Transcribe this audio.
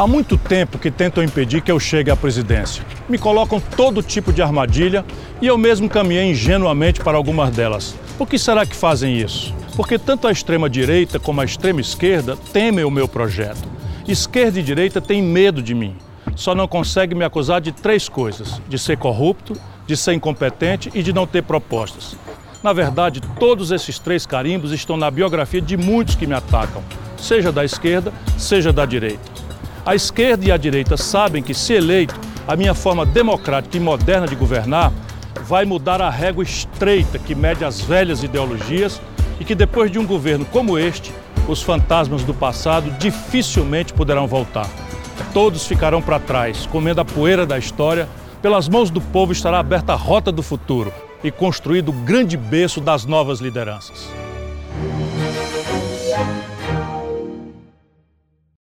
Há muito tempo que tentam impedir que eu chegue à presidência. Me colocam todo tipo de armadilha e eu mesmo caminhei ingenuamente para algumas delas. Por que será que fazem isso? Porque tanto a extrema-direita como a extrema-esquerda temem o meu projeto. Esquerda e direita têm medo de mim. Só não conseguem me acusar de três coisas: de ser corrupto, de ser incompetente e de não ter propostas. Na verdade, todos esses três carimbos estão na biografia de muitos que me atacam, seja da esquerda, seja da direita. A esquerda e a direita sabem que, se eleito, a minha forma democrática e moderna de governar vai mudar a régua estreita que mede as velhas ideologias e que, depois de um governo como este, os fantasmas do passado dificilmente poderão voltar. Todos ficarão para trás, comendo a poeira da história. Pelas mãos do povo estará aberta a rota do futuro e construído o grande berço das novas lideranças.